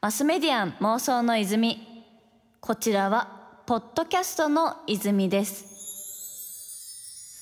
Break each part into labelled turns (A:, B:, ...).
A: マスメディアン妄想の泉。こちらはポッドキャストの泉です。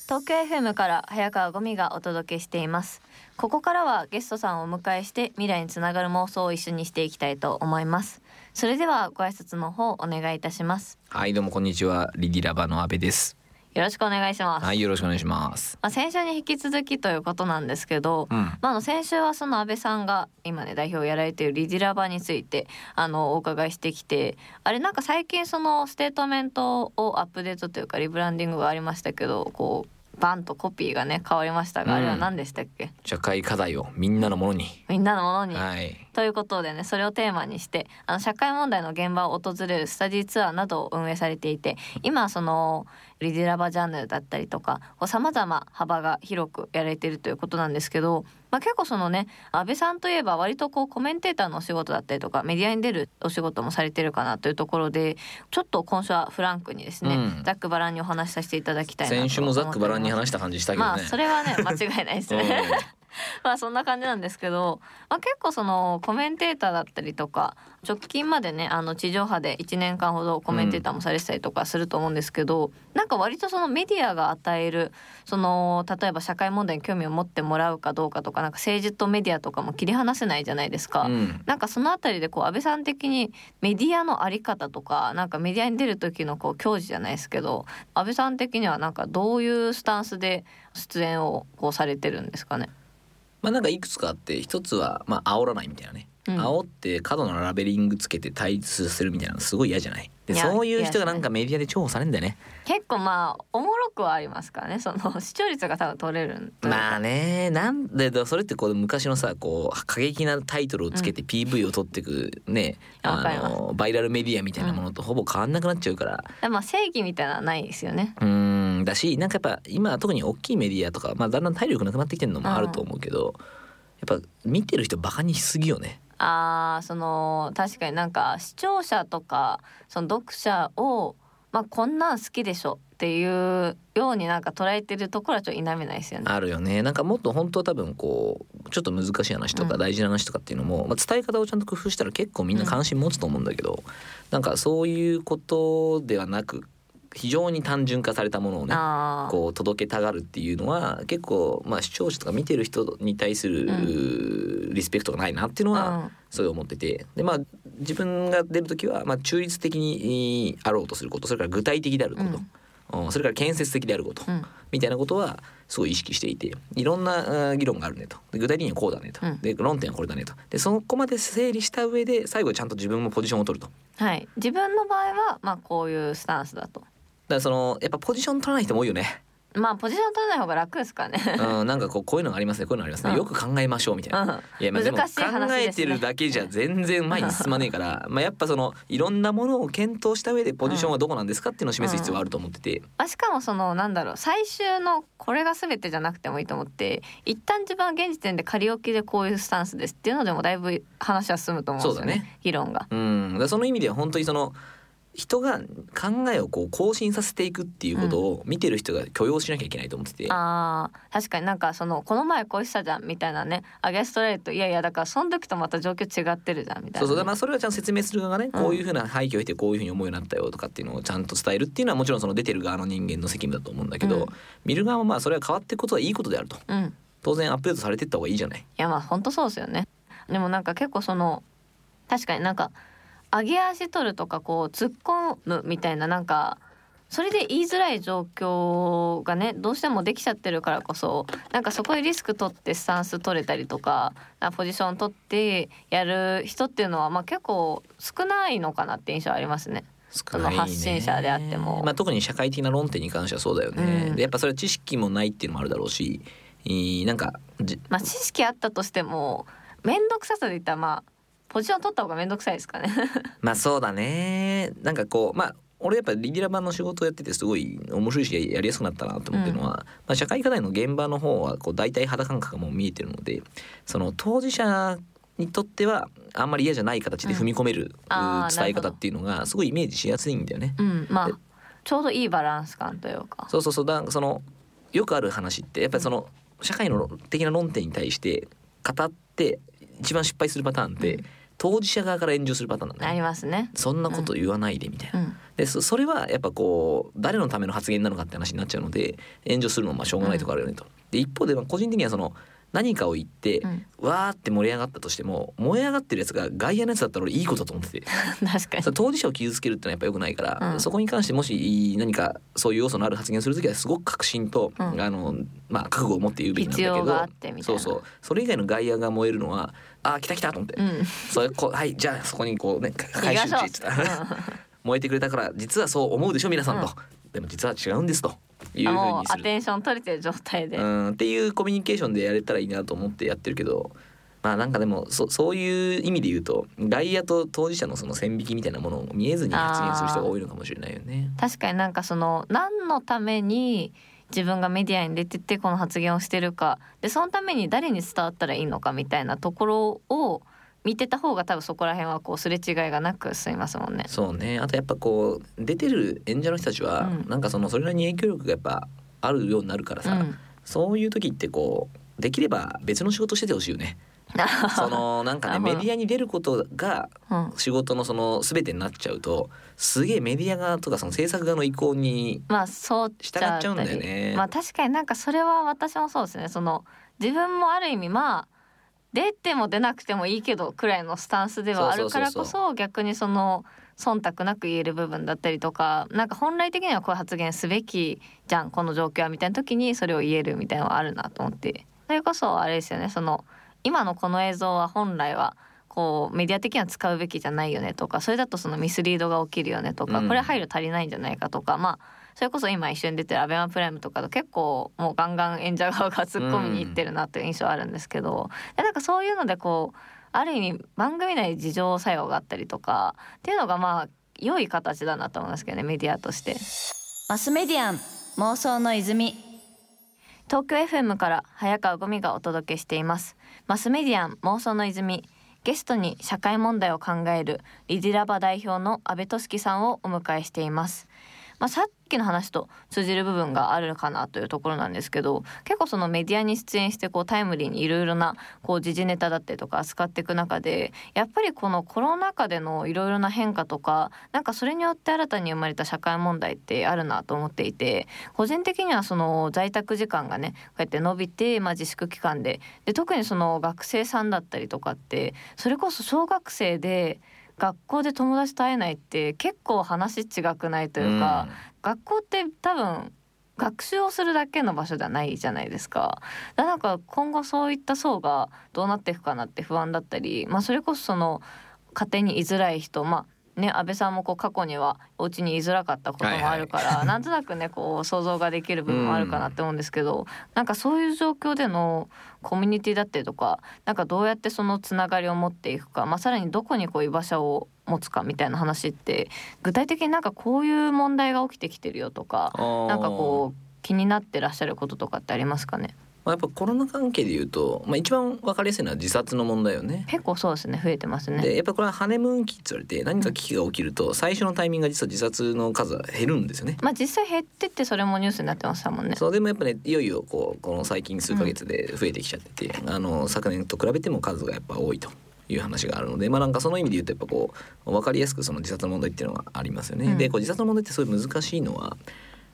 A: 東京 FM から早川ゴミがお届けしています。ここからはゲストさんをお迎えして未来につながる妄想を一緒にしていきたいと思います。それではご挨拶の方お願いいたします。
B: はいどうもこんにちは。リディラバの阿部です
A: よろしくお願いします。
B: はいよろしくお願いします。
A: まあ、先週に引き続きということなんですけど、
B: うん。
A: まあ、あの先週はその安倍さんが今ね代表をやられているリディラバについてあのお伺いしてきてあれなんか最近そのステートメントをアップデートというかリブランディングがありましたけどこうバンとコピーがね変わりましたが、
B: うん
A: あれは何でしたっけ？
B: 社会課題をみんなのものに。
A: みんなのものに、
B: はい
A: ということでねそれをテーマにしてあの社会問題の現場を訪れるスタディツアーなどを運営されていて今そのリディラバジャンルだったりとかさまざま幅が広くやられているということなんですけど、まあ、結構そのね安倍さんといえば割とこうコメンテーターのお仕事だったりとかメディアに出るお仕事もされてるかなというところでちょっと今週はフランクにですね、
B: うん。
A: ざっくばらんにお話しさせていただきたいなと思って
B: 先週もざっくばらんに話した感じしたけどね。
A: まあそれはね間違いないですね。まあそんな感じなんですけど、まあ、結構そのコメンテーターだったりとか直近までねあの地上波で1年間ほどコメンテーターもされてたりとかすると思うんですけど、なんか割とそのメディアが与えるその例えば社会問題に興味を持ってもらうかどうかとかなんか政治とメディアとかも切り離せないじゃないですか。
B: うん
A: なんかそのあたりでこう安倍さん的にメディアのあり方とかなんかメディアに出る時のこう矜持じゃないですけど安倍さん的にはなんかどういうスタンスで出演をこうされてるんですかね？
B: まあなんかいくつかあって一つはまあ煽らないみたいなね、
A: うん。
B: 煽って過度なラベリングつけて対立させるみたいなのすごい嫌じゃない？でそういう人がなんかメディアで重宝されるんだよね。
A: 結構まあおもろくはありますからね。その視聴率が多分取れる
B: まあねなんでだそれってこう昔のさこう過激なタイトルをつけて PV を取ってくね、あ
A: わかります。
B: のバイラルメディアみたいなものとほぼ変わんなくなっちゃうから、
A: でまあ正義みたいなのはないですよね。
B: うーんだしなんかやっぱ今特に大きいメディアとか、まあ、だんだん体力なくなってきてるのもあると思うけど、やっぱ見てる人バカにしすぎよね。
A: あーその確かになんか視聴者とかその読者をまあこんなん好きでしょっていうようになんか捉えてるところはちょっと否めないですよね。
B: あるよね。なんかもっと本当は多分こうちょっと難しい話と
A: うん。
B: か大事な話とかっていうのも、まあ、伝え方をちゃんと工夫したら結構みんな関心持つと思うんだけど、なんかそういうことではなく非常に単純化されたものをねこう届けたがるっていうのは結構まあ視聴者とか見てる人に対する、
A: う
B: リスペクトがないなっていうのは
A: うん。
B: そう思ってて。でまあ自分が出る時はまあ中立的にあろうとすることそれから具体的であること、うん。それから建設的であること、
A: うん。
B: みたいなことはすごい意識していていろんな議論があるねと。で具体的にはこうだねと、
A: うん。
B: で論点はこれだねと。でそこまで整理した上で最後ちゃんと自分もポジションを取ると。
A: はい。自分の場合はまあこういうスタンスだと。
B: だからそのやっぱポジション取らない人も多いよね。
A: まあポジション取らない方が楽ですからね。
B: うん、なんかこうこういうのがありますねこういうのがありますね、
A: うん。
B: よく考えましょうみたいな。
A: うん。
B: いやまあでも
A: 難しい話
B: 考
A: ですね。
B: えてるだけじゃ全然前に進まねえから、まあやっぱそのいろんなものを検討した上でポジションはどこなんですかっていうのを示す必要はあると思ってて、
A: あしかもそのなんだろう最終のこれが全てじゃなくてもいいと思って一旦自分は現時点で仮置きでこういうスタンスですっていうのでもだいぶ話は進むと思うんですよね
B: そうだね。
A: 議論が。
B: うん、だからその意味では本当にその人が考えをこう更新させていくっていうことを見てる人が許容しなきゃいけないと思ってて、
A: あー確かになんかそのこの前こうしたじゃんみたいなね。アゲストレートいやいやだからその時とまた状況違ってるじゃんみたいなね、
B: そうそう。まあそれはちゃんと説明する側がね、
A: うん。
B: こういうふうな背景を経てこういうふうに思うようになったよとかっていうのをちゃんと伝えるっていうのはもちろんその出てる側の人間の責務だと思うんだけど、
A: うん。
B: 見る側もまあそれは変わっていくことはいいことであると。
A: うん。い
B: 当然アップデートされていった方がいいじゃない。
A: やまあ本当そうですよね。でもなんか結構その確かになんか上げ足取るとかこう突っ込むみたいななんかそれで言いづらい状況がねどうしてもできちゃってるからこそなんかそこでリスク取ってスタンス取れたりとかポジション取ってやる人っていうのはまあ結構少ないのかなって印象ありますね。
B: 少ないね。
A: その発信者であっても。
B: まあ、特に社会的な論点に関してはそうだよね、
A: うん。
B: でやっぱそれは知識もないっていうのもあるだろうしなんかじ
A: まあ知識あったとしても面倒くささで言ったらまあポジション取った方が面倒くさいですかね。
B: まあそうだね。なんかこうまあ俺やっぱリディラ版の仕事をやっててすごい面白いしやりやすくなったなと思ってるのは、まあ、社会課題の現場の方はこう大体肌感覚がもう見えてるのでその当事者にとってはあんまり嫌じゃない形で踏み込める、伝え方っていうのがすごいイメージしやすいんだよね。
A: うん、まあちょうどいいバランス感というか。
B: そうそうそう。だそのよくある話ってやっぱりその社会の的な論点に対して語って一番失敗するパターンって、
A: うん
B: 当事者側から炎上するパターンなんだ
A: あ
B: ね
A: りますね。
B: そんなこと言わないでみたいな。
A: うん
B: でそそれはやっぱこう誰のための発言なのかって話になっちゃうので炎上するのもまあしょうがないところあるよねと。で一方でまあ個人的にはその何かを言って、
A: うん。
B: わーって盛り上がったとしても燃え上がってるやつが外野のやつだったら俺いいことだと思ってて。
A: 確かに。
B: 当事者を傷つけるってのはやっぱ良くないから、
A: うん。
B: そこに関してもし何かそういう要素のある発言をする時はすごく確信と、
A: うん。
B: あのまあ覚悟を持って言うべきなんだけど。そうそう。それ以外の外野が燃えるのはあー来た来たと思って、
A: うん。
B: それこうはいじゃあそこにこうね回収地っつった。燃えてくれたから実はそう思うでしょ皆さんと、
A: うん。
B: でも実は違うんですというふうにする
A: アテンション取れてる状態で。
B: うんっていうコミュニケーションでやれたらいいなと思ってやってるけどまあなんかでもそそういう意味で言うと外野と当事者のその線引きみたいなものを見えずに発言する人が多いのかもしれないよね。
A: 確かになんかその何のために自分がメディアに出てってこの発言をしてるかでそのために誰に伝わったらいいのかみたいなところを見てた方が多分そこら辺はこうすれ違いがなく進みますもんね。
B: そうね。あとやっぱこう出てる演者の人たちは、
A: うん。
B: なんかそのそれなりに影響力がやっぱあるようになるからさ、
A: うん、
B: そういう時ってこうできれば別の仕事しててほしいよね。そのなんかねメディアに出ることが
A: うん、
B: 仕事のその全てになっちゃうとすげえメディア側とかその制作側の意向に従っちゃうんだよね。
A: まあ確かになんかそれは私もそうですね。その自分もある意味まあ出ても出なくてもいいけどくらいのスタンスではあるからこ
B: そ
A: 逆にその忖度なく言える部分だったりとかなんか本来的にはこういう発言すべきじゃんこの状況はみたいな時にそれを言えるみたいなのはあるなと思って。それこそあれですよねその今のこの映像は本来はこうメディア的には使うべきじゃないよねとかそれだとそのミスリードが起きるよねとか、
B: うん。
A: これ配慮足りないんじゃないかとかまあそれこそ今一緒に出てるアベマプライムとかと結構もうガンガン演者側が突っ込みに行ってるなっていう印象あるんですけど、でなんかそういうのでこうある意味番組内に自情作用があったりとかっていうのがまあ良い形だなと思いますけどねメディアとして。マスメディアン妄想の泉。東京 FM から早川ゴミがお届けしています。マスメディアン妄想の泉。ゲストに社会問題を考えるリディラバ代表の安倍俊樹さんをお迎えしていますまあ、さっきの話と通じる部分があるかなというところなんですけど結構そのメディアに出演してこうタイムリーにいろいろなこう時事ネタだったりとか扱っていく中でやっぱりこのコロナ禍でのいろいろな変化とかなんかそれによって新たに生まれた社会問題ってあるなと思っていて個人的にはその在宅時間がねこうやって伸びて、まあ、自粛期間で。で特にその学生さんだったりとかってそれこそ小学生で学校で友達と会えないって結構話違くないというか、学校って多分学習をするだけの場所じゃないじゃないですか。だからなんか今後そういった層がどうなっていくかなって不安だったり、まあ、それこそその家庭に居づらい人まあね、安倍さんもこう過去にはお家に居づらかったこともあるから、なんとなくねこう想像ができる部分もあるかなって思うんですけど、なんかそういう状況でのコミュニティだったりとかなんかどうやってそのつながりを持っていくか、まあ、さらにどこにこう居場所を持つかみたいな話って具体的になんかこういう問題が起きてきてるよとかなんかこう気になってらっしゃることとかってありますかね？
B: まあ、やっぱコロナ関係で言うと、まあ、一番わかりやすいのは自殺の問題よね。
A: 結構そうですね増えてますね。
B: でやっぱこれはハネムーン期って言われて何か危機が起きると最初のタイミングが実は自殺の数は減るんですよね。
A: まあ実際減ってってそれもニュースになってましたもんね。
B: そうでもやっぱねいよいよこうこの最近数ヶ月で増えてきちゃってて、あの昨年と比べても数がやっぱ多いと。いう話があるのでまあなんかその意味で言うとやっぱこう分かりやすくその自殺の問題っていうのがありますよね。
A: うん
B: でこう自殺の問題ってすごい難しいのは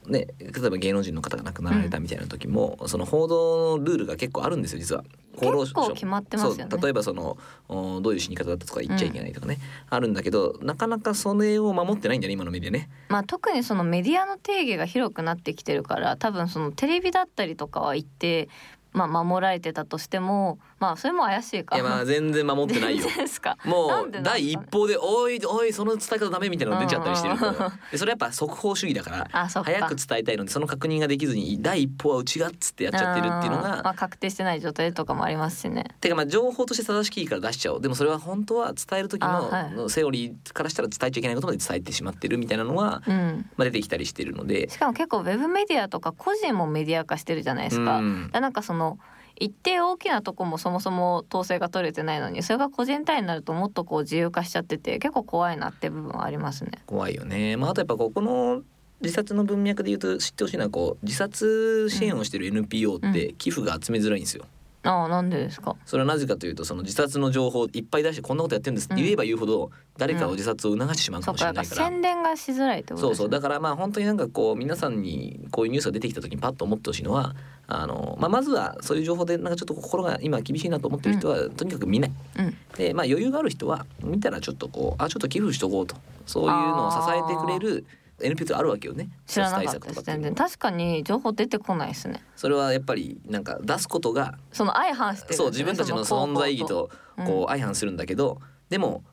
B: ね、例えば芸能人の方が亡くなられたみたいな時も、その報道のルールが結構あるんですよ実は。
A: 結構決まってますよね
B: 例えばそのおどういう死に方だったとか言っちゃいけないとかね、あるんだけどなかなかそれを守ってないんだよね今のメディアね。
A: まあ特にそのメディアの定義が広くなってきてるから多分そのテレビだったりとかは一定まあ守られてたとしてもまあそれも怪しいか。
B: いやまあ全然守ってないよ
A: ですか。
B: もう第一報で「おいおいその伝え方ダメ」みたいなの出ちゃったりしてる
A: うんうんうん
B: からでそれやっぱ速報主義だから
A: あそっか。
B: 早く伝えたいのでその確認ができずに第一報はうちがっつってやっちゃってるっていうの
A: あーま
B: が
A: あ確定してない状態とかもありますしね。
B: てかまあ情報として正しきから出しちゃおうでもそれは本当は伝える時
A: あはい
B: のセオリーからしたら伝えちゃいけないことまで伝えてしまってるみたいなのは、
A: うん。
B: まあ、出てきたりしてるので。
A: しかも結構ウェブメディアとか個人もメディア化してるじゃないですか。
B: うん
A: なんかその一定大きなとこもそもそも統制が取れてないのにそれが個人単位になるともっとこう自由化しちゃってて結構怖いなって部分はありますね。
B: 怖いよね、まあ、あとやっぱここの自殺の文脈で言うと知ってほしいのはこう自殺支援をしてる NPO って寄付が集めづらいんですよ。
A: ああなんでですか？
B: それはなぜかというとその自殺の情報をいっぱい出してこんなことやってるんですって言えば言うほど誰かを自殺を促してしまうかもしれないから。
A: 宣伝がしづらいってこと
B: そうそうだからまあ本当になんかこう皆さんにこういうニュースが出てきた時にパッと思ってほしいのはあの、まあ、まずはそういう情報でなんかちょっと心が今厳しいなと思ってる人はとにかく見ない。
A: うん。
B: でまあ余裕がある人は見たらちょっとこうあちょっと寄付しとこうと。そういうのを支えてくれる NPO ってあるわけよね。
A: 知らなか
B: 対
A: ったです。全然確かに情報出てこないですね。
B: それはやっぱりなんか出すことが
A: その相反してるんです
B: そう自分たちの
A: そ
B: 存在意義と
A: うん
B: こう相反するんだけど、でも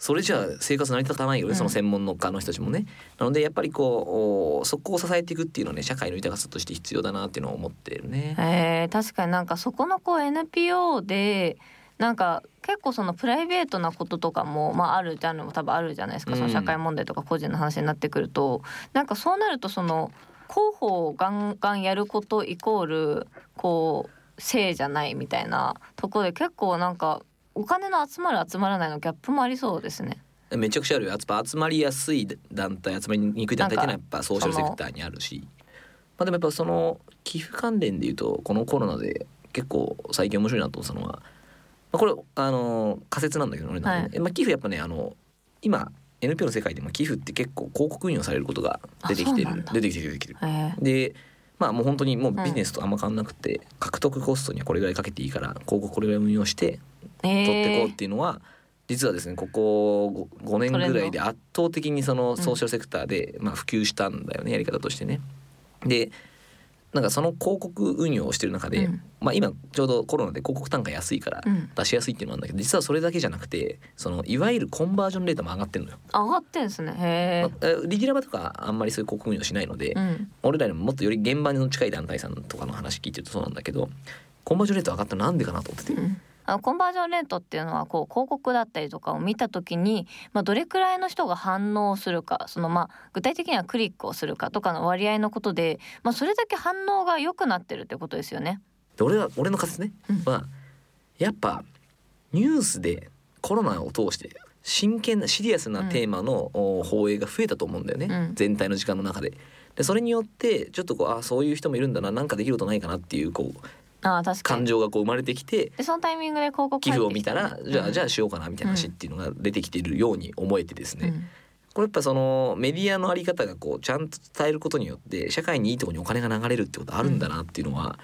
B: それじゃあ生活成り立たないよね、
A: うん
B: その専門の家の人たちもね。なのでやっぱりこうおそこを支えていくっていうのはね社会の豊かさとして必要だなっていうのを思ってるね。
A: えー、確かになんかそこのこう NPO でなんか結構そのプライベートなこととかも、まあ、あるジャンルも多分あるじゃないですか、
B: うん
A: その社会問題とか個人の話になってくるとなんかそうなるとその広報をガンガンやることイコールこう性じゃないみたいなところで結構なんかお金の集まる集まらないのギャップもありそうですね。
B: めちゃくちゃあるよ。やっぱ集まりやすい団体集まりにくい団体っていうのはやっぱソーシャルセクターにあるし。まあでもやっぱその寄付関連でいうとこのコロナで結構最近面白いなと思ったのは、まあ、これあの仮説なんだけどね
A: はい。
B: まあ、寄付やっぱねあの今 NPO の世界でも寄付って結構広告運用されることが出てきてる。出てきてる出てきてる。
A: え。ー
B: でまあもう本当にもうビジネスとあんま変わんなくて、獲得コストにはこれぐらいかけていいから広告これぐらい運用して
A: え
B: 取っていこうっ
A: ー
B: ていうのは、実はですねここ 5, 年ぐらいで圧倒的にそのソーシャルセクターで、まあ、普及したんだよねやり方としてね。でなんかその広告運用をしてる中で、
A: うん。
B: まあ、今ちょうどコロナで広告単価安いから
A: うん。
B: 出しやすいっていうのはあるんだけど実はそれだけじゃなくてそのいわゆるコンバージョンレートも上がってるのよ。
A: 上がってんですね。へ
B: まあえリディラバとかあんまりそういう広告運用しないので、
A: え、うん、
B: 俺らよりももっとより現場の近い団体さんとかの話聞いてるとそうなんだけどコンバージョンレート上がったのなんでかなと思ってて。
A: うんあのコンバージョンレートっていうのはこう広告だったりとかを見た時に、まあ、どれくらいの人が反応するかそのまあ具体的にはクリックをするかとかの割合のことで、まあ、それだけ反応が良くなってるってことですよね。
B: で俺は俺の仮説ね、
A: うん。
B: はやっぱニュースでコロナを通して真剣なシリアスなテーマのお放映が増えたと思うんだよね、
A: うん。
B: 全体の時間の中で。でそれによってちょっとこうあそういう人もいるんだななんかできることないかなっていうこう
A: ああ確かに。
B: 感情がこう生まれてきて
A: でそのタイミングで広告
B: 寄付を見たらじゃあじゃ
A: あ、
B: あしようかなみたいな話っていうのが出てきているように思えてですね、
A: うん。
B: これやっぱそのメディアのあり方がこうちゃんと伝えることによって社会にいいところにお金が流れるってことあるんだなっていうのは、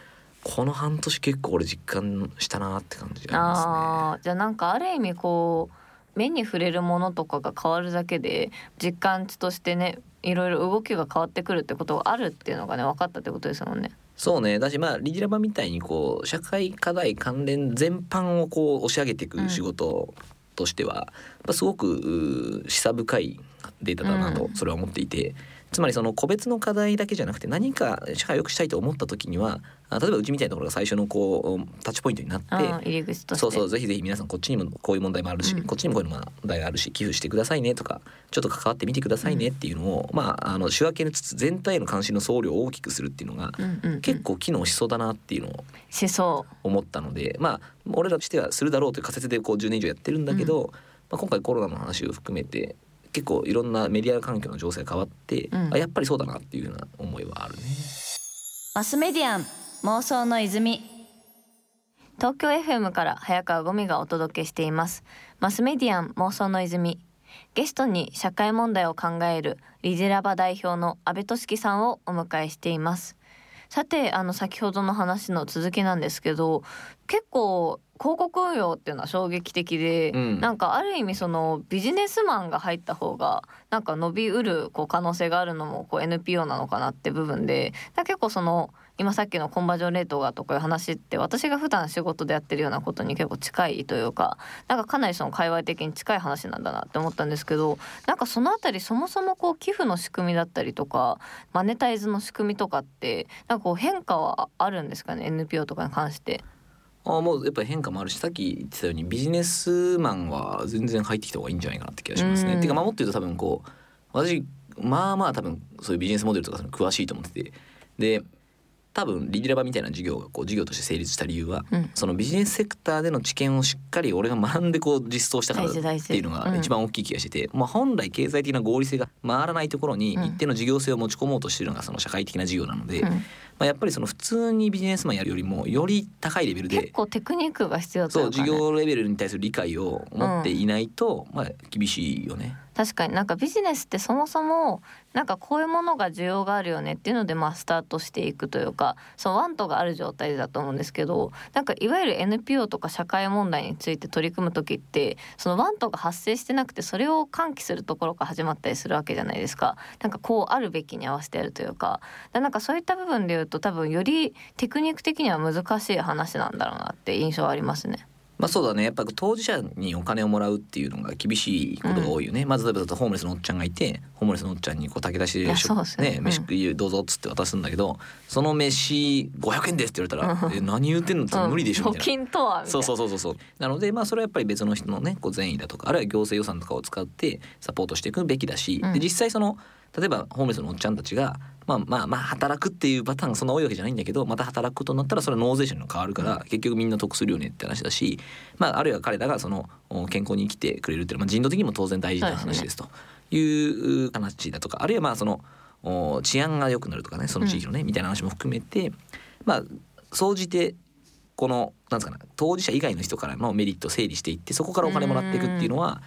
B: この半年結構俺実感したなって感じがありますね。
A: あーじゃあなんかある意味こう目に触れるものとかが変わるだけで実感値としてねいろいろ動きが変わってくるってことがあるっていうのがね分かったってことですもんね。
B: そうね。だしまあリディラバみたいにこう社会課題関連全般をこう押し上げていく仕事としては、やっぱすごく示唆深いデータだなと
A: うん。
B: それは思っていて、つまりその個別の課題だけじゃなくて何か社会を良くしたいと思った時にはあ例えばうちみたいなところが最初のこうタッチポイントになって、
A: うん、入り口として。
B: そうそうぜひぜひ皆さんこっちにもこういう問題もあるし、
A: うん。
B: こっちにもこういう問題があるし寄付してくださいねとかちょっと関わってみてくださいねっていうのを、まああの仕分けつつ全体への関心の総量を大きくするっていうのが、
A: うんうんうん。
B: 結構機能しそうだなっていうのを思ったのでまあ俺らとしてはするだろうという仮説でこう10年以上やってるんだけど、まあ、今回コロナの話を含めて結構いろんなメディア環境の情勢が変わって、
A: うん。
B: あやっぱりそうだなっていうような思いはあるね。
A: マスメディアン妄想の泉。東京 FM から早川ゴミがお届けしています。マスメディアン妄想の泉。ゲストに社会問題を考えるリジラバ代表の安倍俊樹さんをお迎えしていますさてあの先ほどの話の続きなんですけど結構広告運用っていうのは衝撃的で、
B: うん。
A: なんかある意味そのビジネスマンが入った方がなんか伸びうるこう可能性があるのもこう NPO なのかなって部分で結構その今さっきのコンバージョンレートがとかいう話って私が普段仕事でやってるようなことに結構近いというかなんかかなりその界隈的に近い話なんだなって思ったんですけどなんかそのあたりそもそもこう寄付の仕組みだったりとかマネタイズの仕組みとかってなんかこう変化はあるんですかね？NPO とかに関して。
B: あもうやっぱり変化もあるしさっき言ってたようにビジネスマンは全然入ってきた方がいいんじゃないかなって気がしますね。
A: うん
B: ていうかまあもっと言うと多分こう私まあまあ多分そういうビジネスモデルとかその詳しいと思っててで多分リディラバみたいな事業がこう事業として成立した理由は、
A: うん。
B: そのビジネスセクターでの知見をしっかり俺が学んでこう実装したからっていうのが一番大きい気がしてて、まあ本来経済的な合理性が回らないところに
A: うん。
B: 一定の事業性を持ち込もうとしているのがその社会的な事業なので、
A: うん
B: まあ、やっぱりその普通にビジネスマンやるよりもより高いレベルで
A: 結構テクニックが必要とい
B: そうう
A: か、ね、
B: 事業レベルに対する理解を持っていないと、まあ厳しいよね。
A: 確かになんかビジネスってそもそもなんかこういうものが需要があるよねっていうのでまあスタートしていくというかそのワントがある状態だと思うんですけどなんかいわゆる NPO とか社会問題について取り組む時ってそのワントが発生してなくてそれを喚起するところから始まったりするわけじゃないですか。なんかこうあるべきに合わせてやるというか。だなんかそういった部分で言うと多分よりテクニック的には難しい話なんだろうなって印象はありますね。
B: まあそうだね。やっぱ当事者にお金をもらうっていうのが厳しいことが多いよね、まず例えばホームレスのおっちゃんがいてホームレスのおっちゃんにこう炊き出しで
A: ね。
B: ね
A: うん。
B: 飯食いどうぞっつって渡すんだけどその飯500円ですって言われたら「え何言ってんの?」って無理でしょみたいな。
A: 募金とはみたいな。
B: そうそうそうそうそう。なのでまあそれはやっぱり別の人のねこう善意だとかあるいは行政予算とかを使ってサポートしていくべきだし、
A: うん。
B: で実際その例えばホームレスのおっちゃんたちがまあまあまあ働くっていうパターンがそんな多いわけじゃないんだけどまた働くことになったらそれは納税者にも変わるから、結局みんな得するよねって話だし、まあ、あるいは彼らがそのお健康に生きてくれるっていうのは、まあ、人道的にも当然大事な話ですと。いう話だとかあるいはまあそのお治安が良くなるとかねその地域のね、みたいな話も含めてまあ総じてこのなんですかね当事者以外の人からのメリットを整理していってそこからお金もらっていくっていうのはあ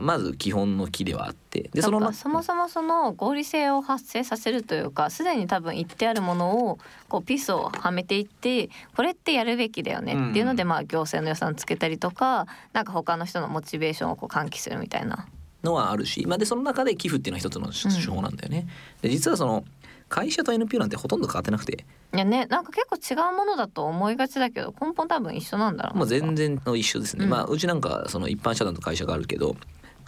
B: まず基本の木ではあってで
A: そ
B: の
A: そもそもその合理性を発生させるというかすでに多分言ってあるものをこうピースをはめていってこれってやるべきだよねっていうので、
B: うん
A: まあ行政の予算つけたりとかなんか他の人のモチベーションをこう喚起するみたいな。
B: のはあるし、まあ、でその中で寄付っていうのは一つの手法なんだよね。で実はその会社と NPO なんてほとんど変わってなくて。
A: いやねなんか結構違うものだと思いがちだけど根本多分一緒なんだろうな
B: もう全然の一緒ですね、
A: うん。
B: まあうちなんかその一般社団と会社があるけど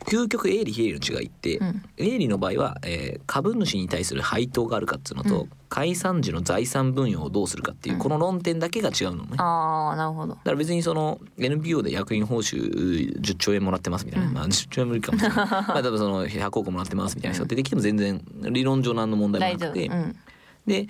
B: 究極営利非営利の違いって、
A: うん。
B: 営利の場合は、えー株主に対する配当があるかっていうのと、
A: うん。
B: 解散時の財産分与をどうするかっていう、
A: うん。
B: この論点だけが違うのね。
A: あーなるほど。
B: だから別にその NPO で役員報酬10兆円もらってますみたいな、
A: うん。
B: まあ10兆円無理かもしれない。まあ多分その100億もらってますみたいな人が出てきても全然理論上何の問題もなくて、
A: うん。
B: で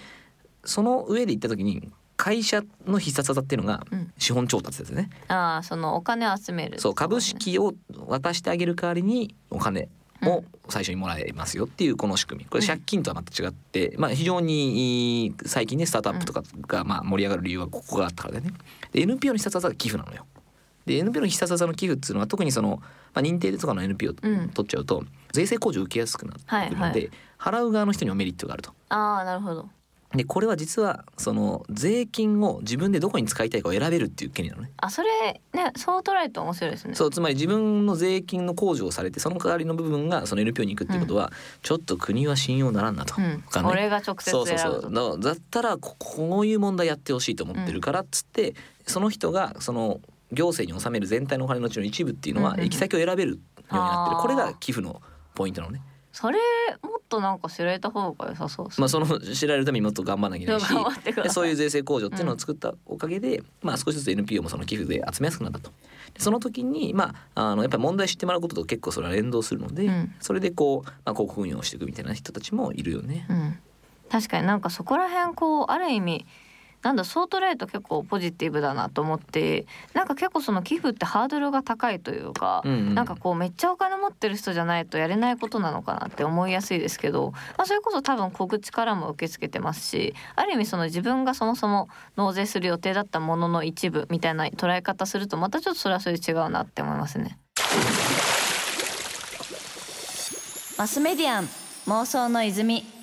B: その上で言った時に会社の必殺技っていうのが
A: うん。
B: 資本調達ですね、
A: ああそのお金を集める。
B: そう株式を渡してあげる代わりにお金を最初にもらえますよっていうこの仕組み。これ借金とはまた違って、まあ、非常に最近ねスタートアップとかがまあ盛り上がる理由はここがあったからだよね。で NPO の必殺技が寄付なのよ。で NPO の必殺技の寄付っていうのは特にその、まあ、認定とかの NPO
A: うん。
B: 取っちゃうと、税制控除受けやすくなってくるので、
A: はいはい。
B: 払う側の人にもメリットがあると。
A: ああなるほど
B: でこれは実はその税金を自分でどこに使いたいかを選べるっていう権利なのね。
A: あそれねそう捉えると面白いですね。
B: そうつまり自分の税金の控除をされてその代わりの部分がその NPO に行くっていうことは、ちょっと国は信用ならんなと。
A: うん、
B: 他ね
A: 俺が直接
B: そうそうそう。だだったらここういう問題やってほしいと思ってるからっつって、その人がその行政に納める全体のお金のうちの一部っていうのは
A: うんうんうん。
B: 行き先を選べるようになってる、これが寄付のポイントなのね。
A: それもっとなんか知られた方が良さそうですね。
B: まあその知られるためにもっと頑張らなきゃいけないしそういう税制控除っていうのを作ったおかげで、まあ少しずつ NPO もその寄付で集めやすくなったと。でその時にまああのやっぱり問題知ってもらうことと結構それは連動するので、
A: うん。
B: それでこう、まあ、広告運用をしていくみたいな人たちもいるよね。
A: うん、確かになんかそこら辺こうある意味なんだそう捉えると結構ポジティブだなと思ってなんか結構その寄付ってハードルが高いというか、
B: うんうん
A: なんかこうめっちゃお金持ってる人じゃないとやれないことなのかなって思いやすいですけど、まあ、それこそ多分小口からも受け付けてますしある意味その自分がそもそも納税する予定だったものの一部みたいな捉え方するとまたちょっとそれはそれで違うなって思いますね。マスメディアン妄想の泉